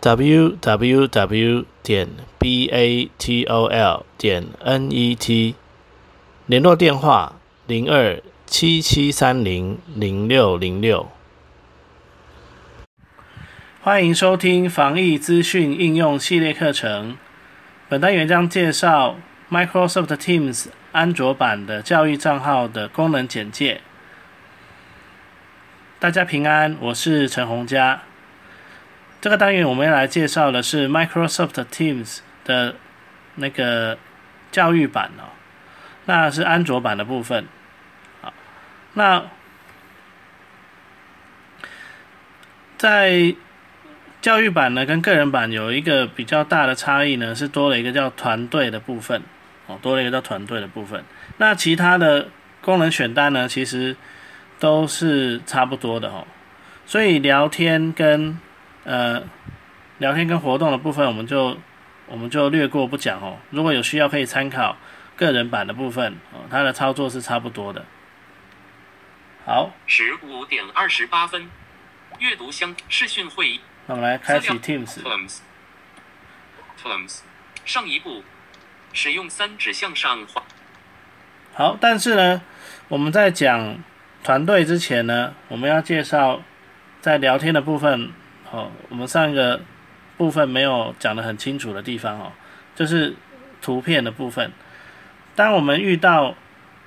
Www 点 batol 点 net，联络电话零二七七三零零六零六。欢迎收听防疫资讯应用系列课程。本单元将介绍 Microsoft Teams 安卓版的教育账号的功能简介。大家平安，我是陈洪佳。这个单元我们要来介绍的是 Microsoft Teams 的那个教育版哦，那是安卓版的部分。好，那在教育版呢跟个人版有一个比较大的差异呢，是多了一个叫团队的部分哦，多了一个叫团队的部分。那其他的功能选单呢，其实都是差不多的哦，所以聊天跟呃，聊天跟活动的部分，我们就我们就略过不讲哦。如果有需要，可以参考个人版的部分哦，它的操作是差不多的。好，十五点二十八分，阅读相视讯会议。那我们来开启 Teams。Teams，上一步，使用三指向上滑。好，但是呢，我们在讲团队之前呢，我们要介绍在聊天的部分。哦，我们上一个部分没有讲得很清楚的地方哦，就是图片的部分。当我们遇到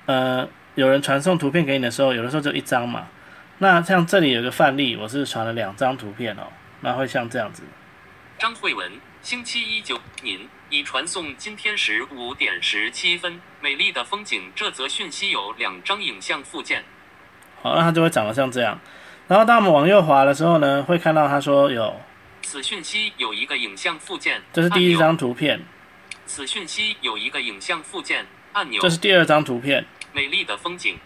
呃有人传送图片给你的时候，有的时候就一张嘛。那像这里有个范例，我是传了两张图片哦，那会像这样子。张慧文，星期一九，您已传送今天十五点十七分，美丽的风景。这则讯息有两张影像附件。好，那它就会长得像这样。然后当我们往右滑的时候呢，会看到他说有此讯息有一个影像附件，这是第一张图片。此讯息有一个影像附件按钮，这是第二张图片。美丽的风景。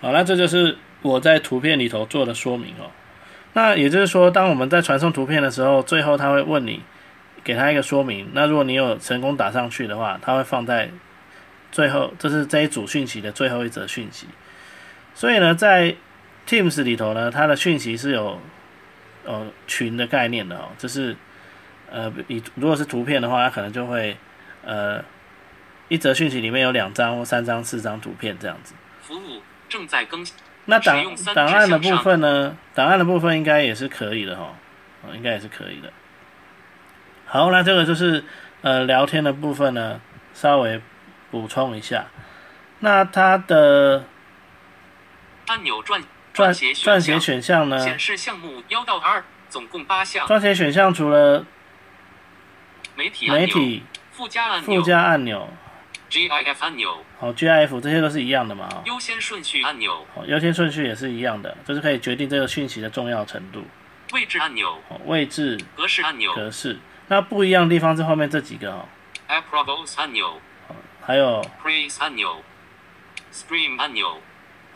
好，那这就是我在图片里头做的说明哦。那也就是说，当我们在传送图片的时候，最后他会问你，给他一个说明。那如果你有成功打上去的话，他会放在最后，这是这一组讯息的最后一则讯息。所以呢，在 Teams 里头呢，它的讯息是有呃群的概念的哦，就是呃，你如果是图片的话，它可能就会呃一则讯息里面有两张或三张、四张图片这样子。服务正在更新。那档档案的部分呢？档案的部分应该也是可以的哈，应该也是可以的。好，那这个就是呃聊天的部分呢，稍微补充一下。那它的按钮转。撰撰写选项呢？显示项目幺到二，总共八项。撰写选项除了媒体媒体附加按钮附加按钮，GIF 按钮，好 GIF 这些都是一样的嘛？优先顺序按钮，好优先顺序也是一样的，就是可以决定这个讯息的重要程度。位置按钮，位置格式按钮，格式。那不一样的地方是后面这几个哦。Approvals 按钮，还有 Praise 按钮，Stream 按钮。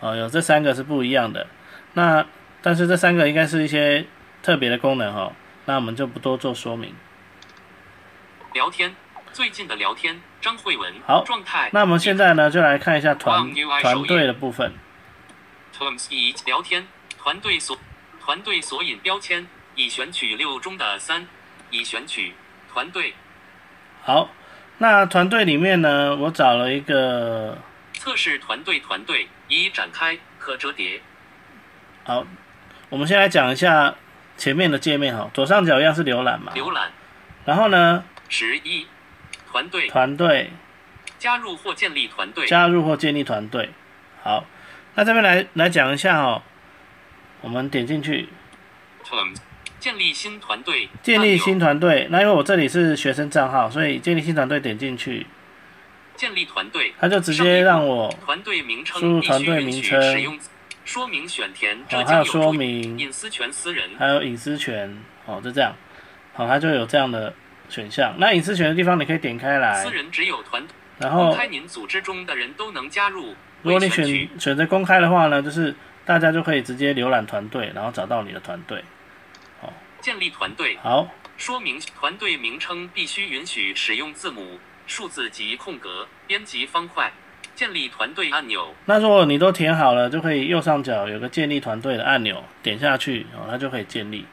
哦，有这三个是不一样的，那但是这三个应该是一些特别的功能哈，那我们就不多做说明。聊天，最近的聊天，张慧文。好，状态。那我们现在呢，就来看一下团团队的部分。聊天团队索团队索引标签，已选取六中的三，已选取团队。好，那团队里面呢，我找了一个。测试团队团队已展开，可折叠。好，我们先来讲一下前面的界面哈，左上角一样是浏览嘛？浏览。然后呢？十一团队。团队。加入或建立团队。加入或建立团队。好，那这边来来讲一下哈，我们点进去。建立新团队。建立新团队。那因为我这里是学生账号，所以建立新团队点进去。建立团队，他就直接让我团队名称输入团队名称，使用说明选填，哦，还有说明。隐私权私人，还有隐私权，哦，就这样，好，他就有这样的选项。那隐私权的地方你可以点开来。私，人只有团然后公开您组织中的人都能加入。如果你选选选择公开的话呢，就是大家就可以直接浏览团队，然后找到你的团队。建立团队，好，说明团队名称必须允许使用字母、数字及空格、编辑方块。建立团队按钮，那如果你都填好了，就可以右上角有个建立团队的按钮，点下去哦，它就可以建立。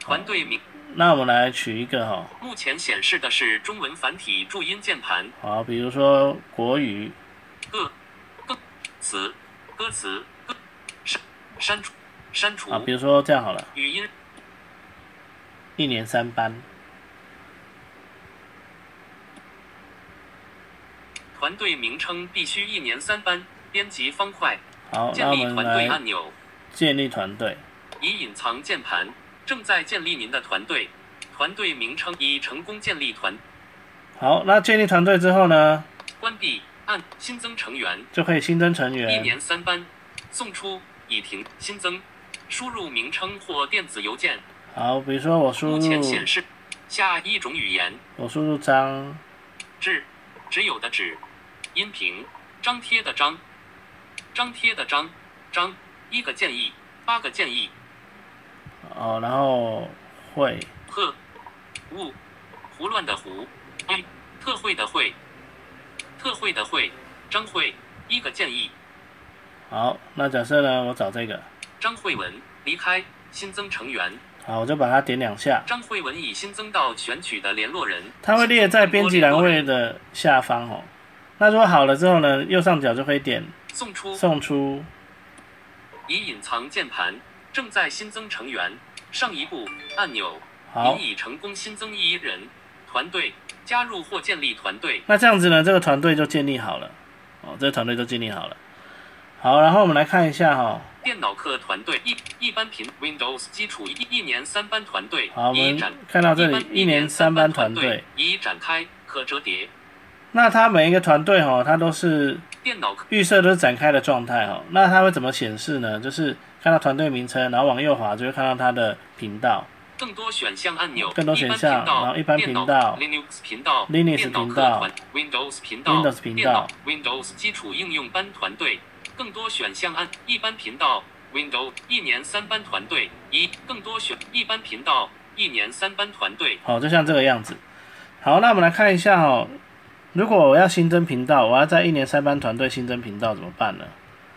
团队名那我们来取一个哈，目前显示的是中文繁体注音键盘。好，比如说国语，歌歌词歌词歌删删除删除啊，比如说这样好了，语音一年三班。团队名称必须一年三班。编辑方块好，那建立团队来按钮建立团队。已隐藏键盘正在建立您的团队。团队名称已成功建立团好，那建立团队之后呢，关闭按新增成员就可以新增成员一。年三班送出已停新增输入名称或电子邮件。好，比如说我输入目前显示下一种语言我输入张，纸只有的只音频张贴的张张贴的张张一个建议八个建议。哦，然后会，鹤雾胡乱的胡哎特惠的惠特惠的惠张慧一个建议。好，那假设呢，我找这个，张慧文离开新增成员。好，我就把它点两下，张慧文已新增到选取的联络人。它会列在编辑栏位的下方哦。那如果好了之后呢，右上角就可以点送出。送出。已隐藏键盘正在新增成员上一步按钮好。您，已成功新增一人团队加入或建立团队。那这样子呢，这个团队就建立好了。哦，这个团队就建立好了。好，然后我们来看一下哈、电脑课团队一一般频 Windows 基础一一年三班团队好，我们已展看到这里一年三班团队，已展开可折叠那它每一个团队哈，它都是电脑预设都是展开的状态哈。那它会怎么显示呢？就是看到团队名称，然后往右滑就会看到它的频道。更多选项按钮更多选项然后一般频道 Linux 频道 Linux 频道 Windows 频道 Windows 频道 Windows 基础应用班团队更多选项按一般频道 Windows 一年三班团队一更多选一般频道一年三班团队好，就像这个样子。好，那我们来看一下哦。如果我要新增频道，我要在一年三班团队新增频道怎么办呢？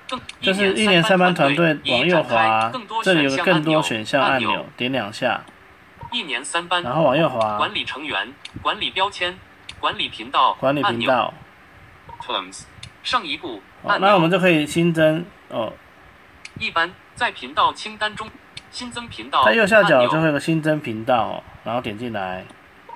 更就是一年三班团队往右滑，这里有个更多选选项按按钮，点两下，一年三班然后往右滑，管理成员管理标签管理频道管理按钮。频道。Terms 上一步那我们就可以新增哦，一般在频道清单中新增频道它右下角就会有个新增频道哦，然后点进来，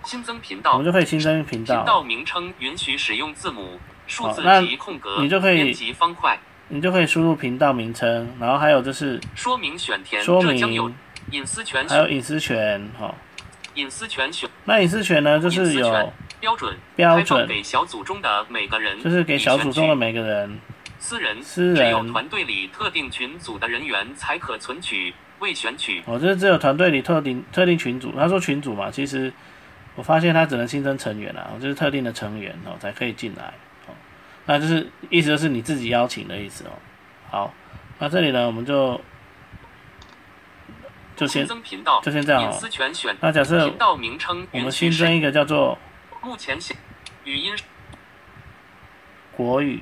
新增频道我们就可以新增频道频道道，名称允许使用字母、数字那及空格，你就可以编辑方块，你就可以输入频道名称，然后还有就是说明选填，说明有，隐私权，还有隐私权哈、哦。隐私权选那隐私权呢，就是有标准，标准，给小组中的每个人，就是给小组中的每个人，私人，私人只有团队里特定群组的人员才可存取，未选取。哦，就是只有团队里特定特定群组。他说群组嘛，其实我发现他只能新增成员啊，就是特定的成员哦才可以进来哦。那就是意思就是你自己邀请的意思哦。好，那这里呢，我们就就先就先这样哦。那假设我们新增一个叫做目前显语音国语，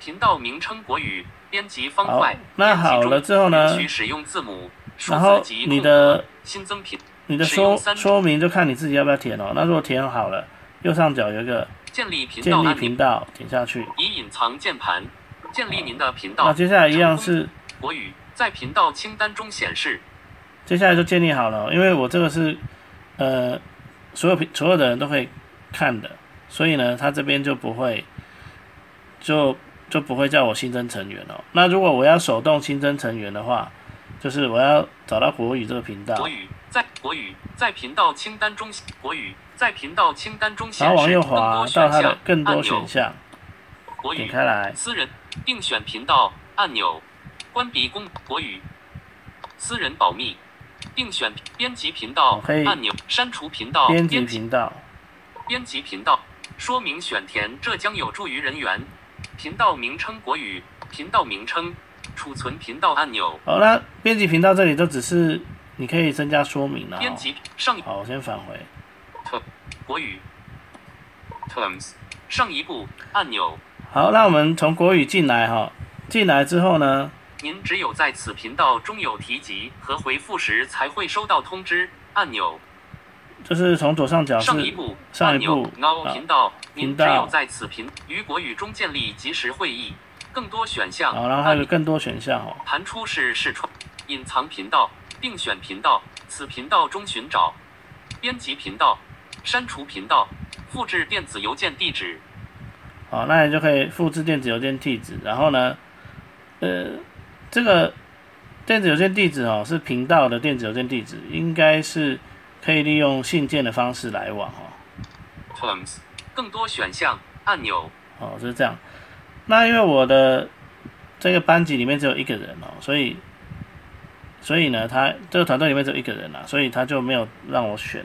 频道名称国语编辑方块。那好了之后呢允许使用字母、数然后你的新增频你的说说明就看你自己要不要填哦。那如果填好了，右上角有一个建立频建立道，频道，点下去。以隐藏键盘，建立您的频道那道。接下来一样是，国语在频道清单中显示。接下来就建立好了哦，因为我这个是呃所有所有的人都可以看的，所以呢，他这边就不会就就不会叫我新增成员哦。那如果我要手动新增成员的话，就是我要找到国语这个频道国，语在国语在频道清单中，国语在频道清单中然显示更后往右滑到多选它的项更多。选项，国语点开来，私人并选频道按钮，关闭公国语私人保密并选编辑频道按钮，删除频道编辑频道，编辑频道，说明选填，这将有助于人员。频道名称国语，频道名称，储存频道按钮，好，那编辑频道这里都只是你可以增加说明了、哦。编辑上一好，我先返回。国语 terms 上一步按钮，好，那我们从国语进来哈，进来之后呢，您只有在此频道中有提及和回复时才会收到通知按钮。就是从左上角上一步上一步钮 Now 啊频道，您只有在此频与国语中建立即时会议，更多选项好，然后还有更多选项哦。弹出式视窗，隐藏频道，并选频道，此频道中寻找，编辑频道，删除频道，复制电子邮件地址，好，那你就可以复制电子邮件地址，然后呢，呃，这个电子邮件地址哦是频道的电子邮件地址，应该是可以利用信件的方式来往哦。terms，更多选项按钮，哦，就是这样。那因为我的这个班级里面只有一个人哦，所以所以呢，他这个团队里面只有一个人啊，所以他就没有让我选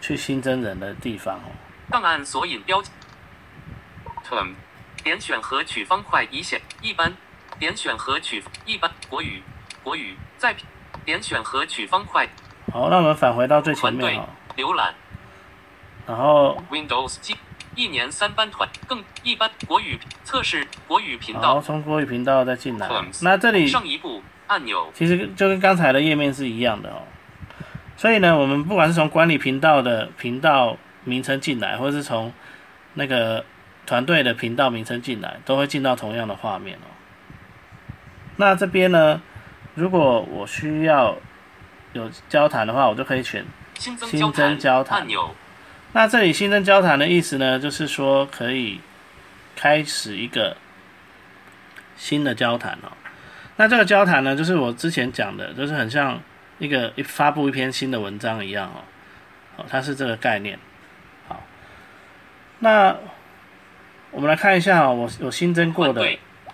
去新增人的地方哦。档案索引标记 term，点选和取方块已显一般，点选和取一般国语国语再点选和取方块好，那我们返回到最前面哦，浏览。然后 Windows 机，一年三班团，更一般国语测试国语频好道从国语频道再进来那这里上一步按钮，其实就跟刚才的页面是一样的哦。所以呢，我们不管是从管理频道的频道名称进来，或者是从那个团队的频道名称进来，都会进到同样的画面哦。那这边呢，如果我需要有交谈的话，我就可以选。新增交谈增交谈按钮，那这里新增交谈的意思呢，就是说可以开始一个新的交谈哦。那这个交谈呢，就是我之前讲的，就是很像一个一发布一篇新的文章一样哦。哦，它是这个概念。好，那我们来看一下哦，我我新增过的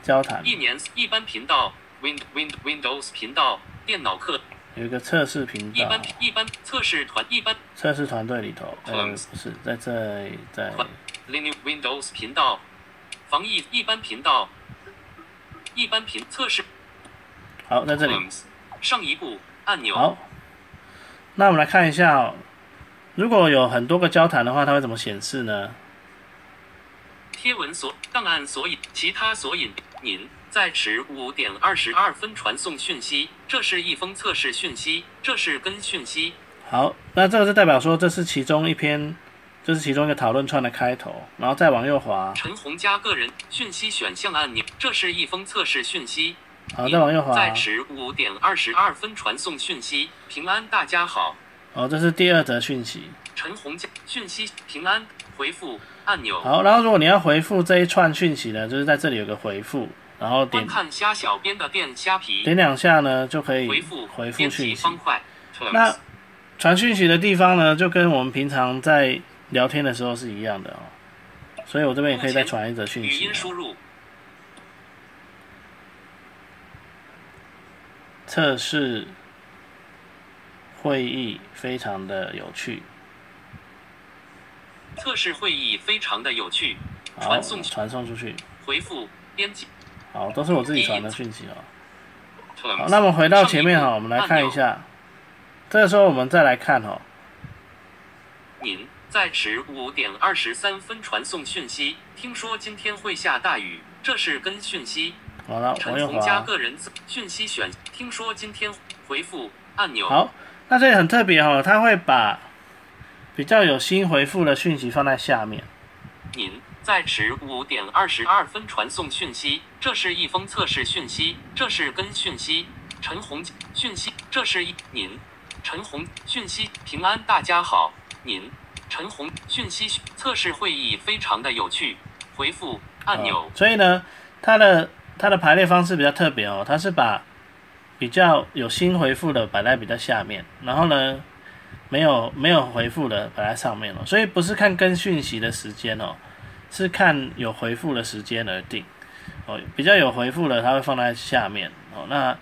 交谈一年一般频道 Win Win Windows 频道电脑课有一个测试频道。一般，一般测试团一般。测试团队里头，呃，不是在这里，在 Linux Windows 频道防疫一般频道一般频测试。好在这里。上一步按钮，好，那我们来看一下哦，如果有很多个交谈的话，它会怎么显示呢？贴文索档案索引其他索引，您在十五点二十二分传送讯息，这是一封测试讯息，这是跟讯息，好，那这个就代表说这是其中一篇，这是其中一个讨论串的开头，然后再往右滑，陈红加个人讯息选项按钮，这是一封测试讯息。好，再往右滑，在十五点二十二分传送讯息，平安，大家好。哦，这是第二则讯息。陈红加讯息平安回复按钮，好，然后如果你要回复这一串讯息呢，就是在这里有个回复，然后点看虾小编的电虾皮点两下呢，就可以回复回复编讯息。那传讯息的地方呢，就跟我们平常在聊天的时候是一样的哦，所以我这边也可以再传一则讯语息语。音输入测试会议非常的有趣，测试会议非常的有趣，传送传送出去，回复编辑好，都是我自己传的讯息哦。好，那么回到前面哈，我们来看一下，这个时候我们再来看哦，您在十五点二十三分传送讯息，听说今天会下大雨，这是跟讯息。好了，往右陈红加，个人字讯息选，听说今天回复按钮。好，那这里很特别哦，他会把比较有新回复的讯息放在下面。您在迟五点二十二分传送讯息，这是一封测试讯息，这是跟讯息。陈红讯息，这是一您陈红讯息平安，大家好，您陈红讯息测试会议非常的有趣，回复按钮哦。所以呢，它的它的排列方式比较特别哦，它是把比较有新回复的摆在比较下面，然后呢，没有没有回复的摆在上面哦，所以不是看跟讯息的时间哦，是看有回复的时间而定哦，比较有回复的它会放在下面哦，那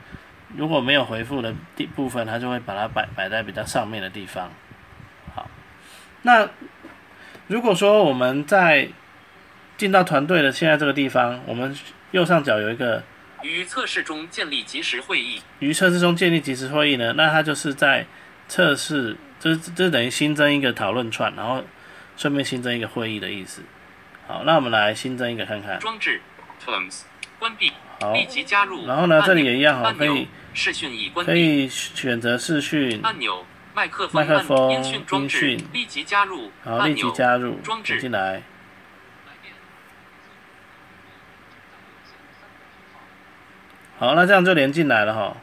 如果没有回复的地部分，它就会把它摆摆在比较上面的地方。好，那如果说我们在进到团队的现在这个地方，我们右上角有一个于测试中建立即时会议，于测试中建立即时会议呢，那它就是在测试，就是这等于新增一个讨论串，然后顺便新增一个会议的意思。好，那我们来新增一个看看。装置 Terms 关闭，好，立即加入。然后呢，这里也一样哈，可以视讯已关可。以选择视讯，按钮麦克风麦克风音讯装置立即加入。然后立即加入，装置点进来。好，那这样就连进来了哈。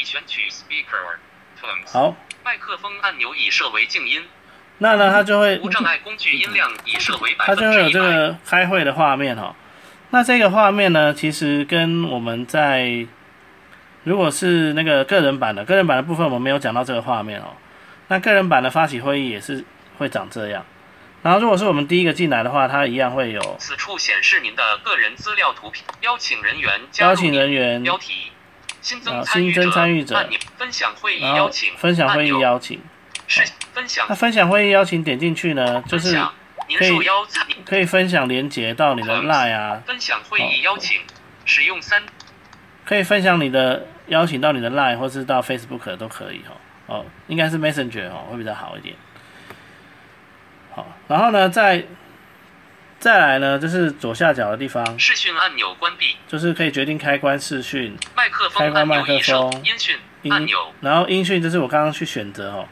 已选取 Speaker Terms。好，麦克风按钮已设为静音，那呢，它就会无障碍工具音量已设为百它就会有。这个开会的画面哈。那这个画面呢，其实跟我们在如果是那个个人版的个人版的部分，我们没有讲到这个画面哦。那个人版的发起会议也是会长这样。然后如果是我们第一个进来的话，它一样会有此处显示您的个人资料图片，邀请人员加入邀请人员，标题，新啊增参与者分享会议邀请分享会议邀请。是分享那分享会议邀请点进去呢，就是可以可以分享连接到你的 Line 啊，分享会议邀请，使用三可以分享你的邀请到你的 Line 或是到 Facebook 都可以哦。哦，应该是 Messenger 哦，会比较好一点。好，然后呢，再再来呢，就是左下角的地方，视讯按钮关闭，就是可以决定开关视讯。麦克开风开关麦克风。音讯音按钮，然后音讯就是我刚刚去选择哦，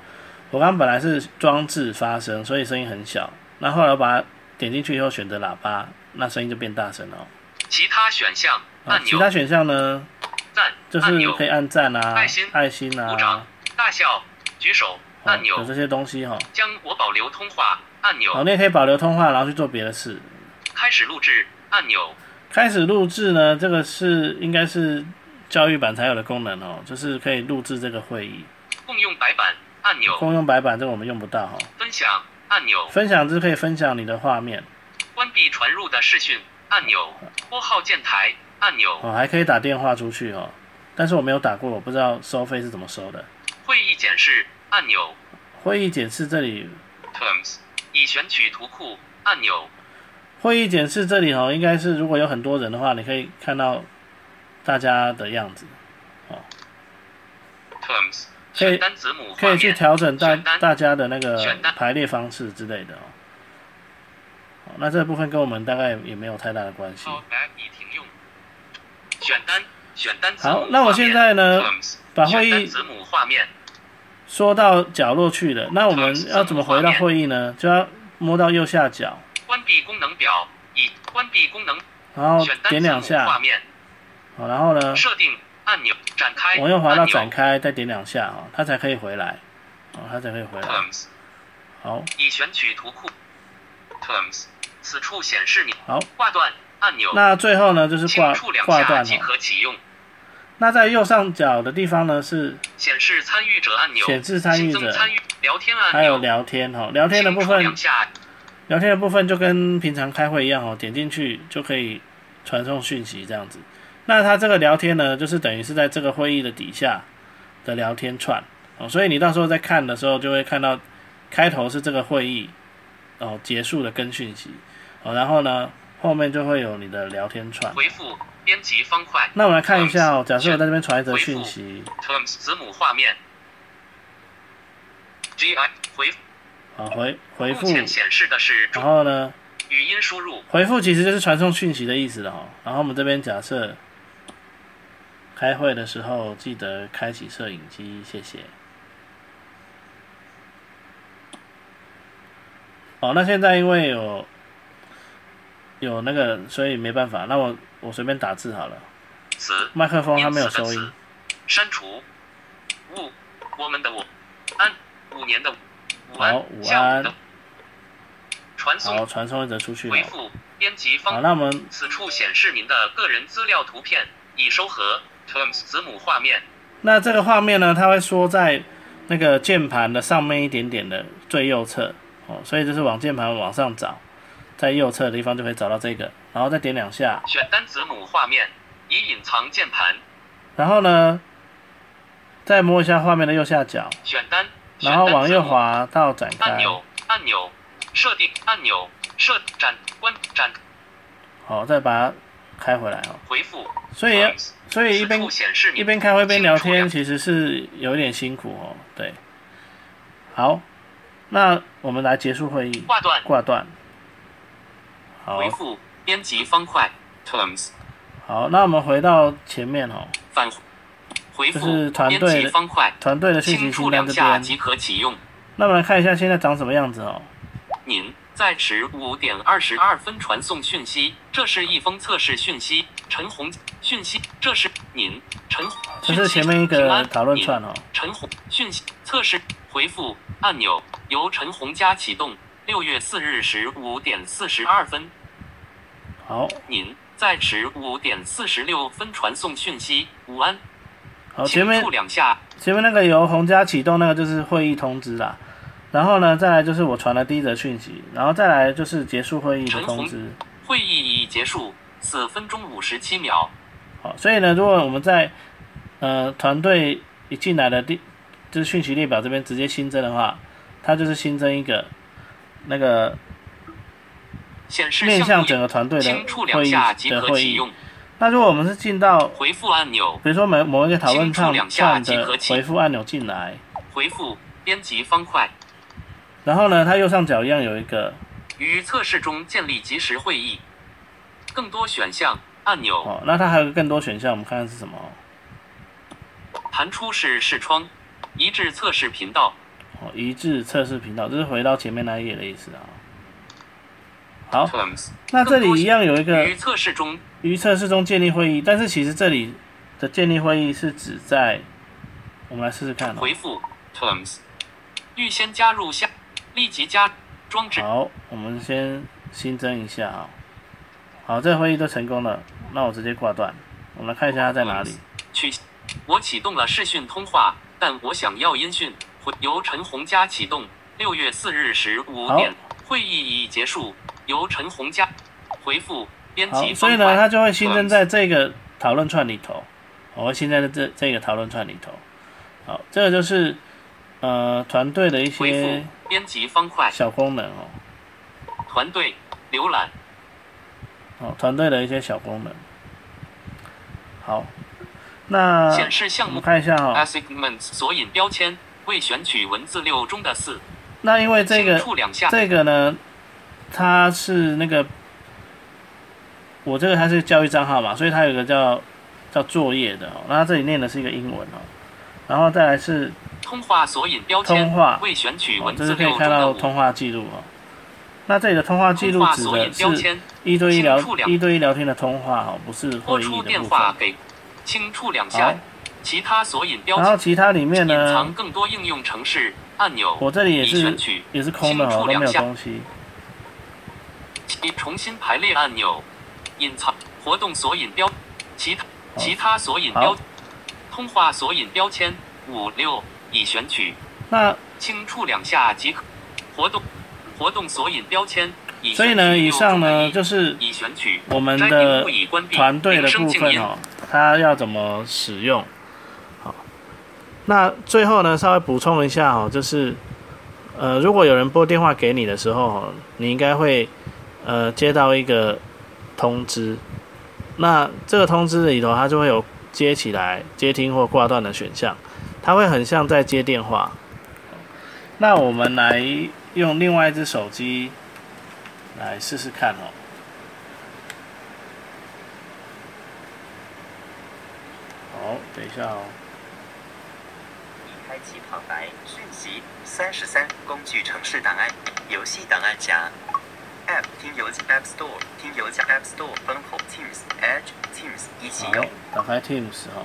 我刚刚本来是装置发声，所以声音很小，那后来我把它点进去以后选择喇叭，那声音就变大声了哦。其他选项啊按，钮。其他选项呢，赞就是可以按赞啊、爱心。爱心啊。鼓掌、大笑。举手。哦按钮。有这些东西哈、将我保留通话按，钮。好，那可以保留通话，然后去做别的事。开始录制按钮。开始录制呢，这个是应该是教育版才有的功能哦，就是可以录制这个会议。共用白板按钮。共用白板这个我们用不到哈、分享按钮。分享就是可以分享你的画面。关闭传入的视讯按钮。拨号键台按钮。哦，还可以打电话出去哦。但是我没有打过，我不知道收费是怎么收的。会议检视按钮。会议检视这里，Terms 已选取图库按钮会议检视这里哦，应该是如果有很多人的话，你可以看到大家的样子，Terms 可以单子母可以去调整大大家的那个排列方式之类的哦。好那这部分跟我们大概也没有太大的关系。选单选单好那我现在呢把会议子母画面说到角落去了，那我们要怎么回到会议呢？就要摸到右下角，关闭功能表已关闭功能然后点两下。画下，面。好，然后呢，设定按钮展开往右滑到展开，再点两下哦，它才可以回来，哦，它才可以回来。Terms 好，已选取图库。Terms 此处显示你好，挂断按钮。那最后呢就是挂挂断即。可启用那在右上角的地方呢是显示参与者按钮显示参与者参与聊天按钮还有聊天哈，聊天的部分聊天的部分就跟平常开会一样哦，点进去就可以传送讯息这样子。那它这个聊天呢，就是等于是在这个会议的底下的聊天串哦，所以你到时候在看的时候就会看到开头是这个会议哦结束的跟讯息哦，然后呢后面就会有你的聊天串。回复编辑方块。那我们来看一下哦，假设我在这边传一则讯息，Terms 子母画面。GI 回好回回复。目，前显示的是然后呢？语音输入。回复其实就是传送讯息的意思了哦。然后我们这边假设开会的时候记得开启摄影机，谢谢。哦，那现在因为有有那个，所以没办法。那我我随便打字好了。词。麦克风它没有收音。删除五我们的我。安五年的午安好午安。的传好，送传送一则出去。回复编辑方。好，方那我们此处显示您的个人资料图片已收合。Terms 子母画面。那这个画面呢，它会缩在那个键盘的上面一点点的最右侧。哦，所以就是往键盘往上找，在右侧的地方就可以找到这个，然后再点两下，选单子母画面，以隐藏键盘。然后呢，再摸一下画面的右下角，选单，然后往右滑到展开，按钮，按钮，设定按钮，设展关展好，再把它开回来哦。回复。所以所以一边一边开会一边聊天，其实是有一点辛苦哦。对，好，那我们来结束会议，挂断挂断。好回复编辑方块 terms 好，那我们回到前面哦，返回复就是团队编辑方块，团队的信息清单这边。两下即可启用。那我们来看一下现在长什么样子哦。您在十五点二十二分传送讯息，这是一封测试讯息。陈红讯息，这是您陈这是前面一个讨论您串哦。陈红讯息测试回复按钮由陈红加启动。六月四日十五点四十二分，好，您在十五点四十六分传送讯息。午安，好，前面两下，前面那个由洪家启动那个就是会议通知啦，然后呢，再来就是我传的第一则讯息，然后再来就是结束会议的通知。会议已结束，四分钟五十七秒。好，所以呢，如果我们在呃团队一进来的第就是讯息列表这边直接新增的话，它就是新增一个那个显示面向整个团队的会议的会议。那如果我们是进到回复按钮，比如说某某一个讨论串的回复按钮进来，回复编辑方块。然后呢，它右上角一样有一个于测试中建立即时会议。更多选项按钮，哦，那它还有个更多选项，我们看看是什么哦。弹出式视窗，一致测试频道。哦，一致测试频道，这是回到前面那一页的意思啊。好，那这里一样有一个于测试中于测试中建立会议，但是其实这里的建立会议是指在，我们来试试看哦。回复 Terms，预先加入下，立即加装置。好，我们先新增一下啊。好，这个会议都成功了，那我直接挂断。我们来看一下它在哪里。取我启动了视讯通话，但我想要音讯。回由陈红家启动。六月四日十五点，会议已结束。由陈红家回复编好，辑所以呢。它就会新增在这个讨论串里头。我会新增在这这个讨论串里头。好，这个就是呃团队的一些编辑方块。小功能哦。团队浏览哦，团队的一些小功能。好，那我显示项目看一下哈、哦。assignments 索引标签未选取文字六中的四。那因为这个。这个呢，它是那个我这个它是教育账号嘛，所以它有一个叫叫作业的哦。那它这里念的是一个英文哦，然后再来是通话索引标签通话未选取哦，文字这是可以六中的五。看到通话记录哦。那这里的通话记录指的是一对一聊一对一聊天的通话哦，不是会议的部分。下。，其他索引标然后签其他里面隐藏呢，更多应用程式按钮。我这里也是也是空的哦，都没有东西。其重新排列按钮，隐藏活动索引标，其他其他索引标，通话索引标签五六已选取，那轻触两下即可。活动活动索引标签已选取所以呢，以上呢就是。我们摘的团队的部分哦，它要怎么使用？那最后呢，稍微补充一下哦，就是呃，如果有人拨电话给你的时候，你应该会呃接到一个通知，那这个通知里头它就会有接起来、接听或挂断的选项，它会很像在接电话。那我们来用另外一只手机来试试看哦。好，等一下哦。已开启旁白讯息三十三工具城市档案游戏档案夹。App 听邮件 App Store 听邮件 App Store 分后 Teams Edge Teams 一起好用，打开 Teams 哈。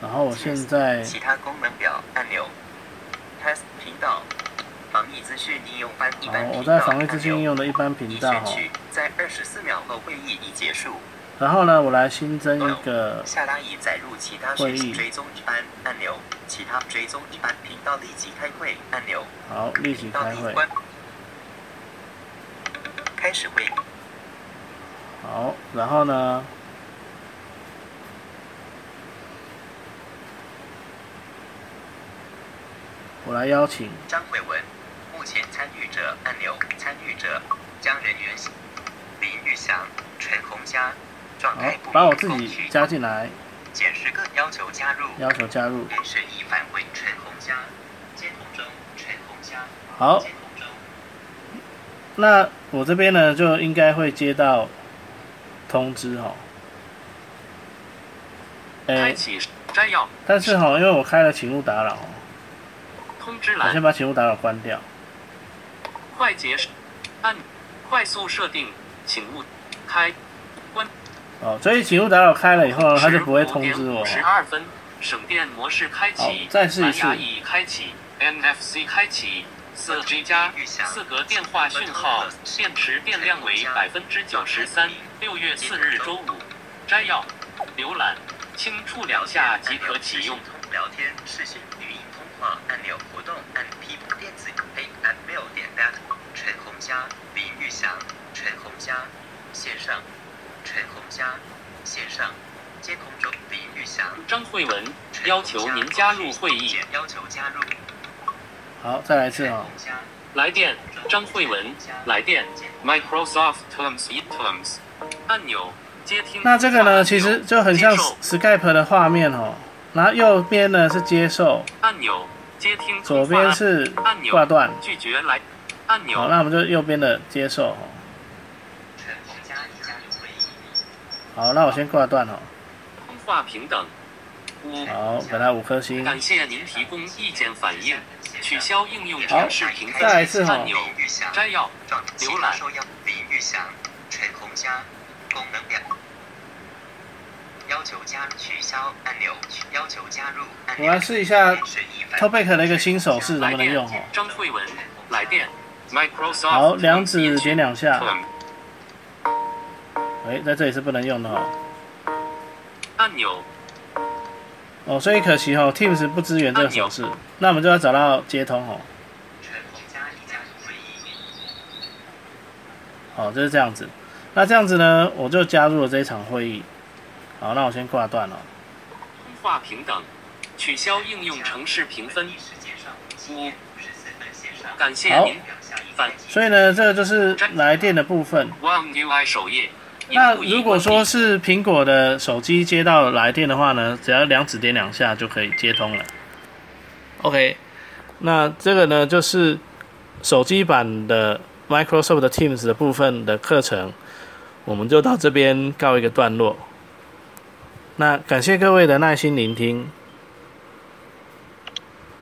然后我现在其他功能表按钮。Test 频道。防疫资讯应用班一般，频道我在防疫资讯应用的一般频道在二十四秒后会议已结束。然后呢，我来新增一个下拉已载入其他讯息追踪按按钮，其他追踪按频道立即开会按钮。好，立即开会。开始会。好，然后呢？我来邀请张慧文，目前参与者按钮，参与者将人员林玉祥、陈红佳，把我自己加进来。要求加入，要求加入。人选已返回陈红佳，监控中陈红佳。好。那我这边呢，就应该会接到通知哈。开启摘要。但是哈，因为我开了请勿打扰。通知栏。我先把请勿打扰关掉。快捷按快速设定，请勿开关。哦，所以请勿打扰开了以后，它就不会通知我。十二分，省电模式开启。再试一次。蓝牙已开启，NFC 开启，四 G 加，四格电话讯号，电池电量为百分之九十三。六月四日周五，摘要，浏览，轻触两下即可启用。聊天、视讯、语音。按钮活动按 P 电子 A at mail 点 net 陈红佳林玉祥陈红佳线上陈红佳线上监控中林玉祥。张慧文要求您加入会议。要求加入。好再来一次啊。来电张慧文。来电 Microsoft Teams Teams 按钮接听那这个呢其实就很像 Skype 的画面哦。然后右边呢是接受。按钮。接听左边是挂断，拒绝来。按钮。好，那我们就右边的接受。好，那我先挂断了。通话平等。好，给他五颗星。感谢您提供意见反映。取消应用程式评分按钮。摘要。浏览。林玉祥，陈红佳，功能表。要求加取消按钮，要求加入。我来试一下 Topic 的一个新手势能不能用哈？张慧文来电，Microsoft。好，两指点两下。哎，在这里是不能用的哦。按钮。哦，所以可惜哦，Teams 不支援这个手势，那我们就要找到接通哦。好，就是这样子。那这样子呢，我就加入了这一场会议。好，那我先挂断了。通话平等，取消应用程式评分。五，感谢您。反，所以呢，这个就是来电的部分。那如果说是苹果的手机接到来电的话呢，只要两指点两下就可以接通了。OK，那这个呢就是手机版的 Microsoft Teams 的部分的课程，我们就到这边告一个段落。那感谢各位的耐心聆听。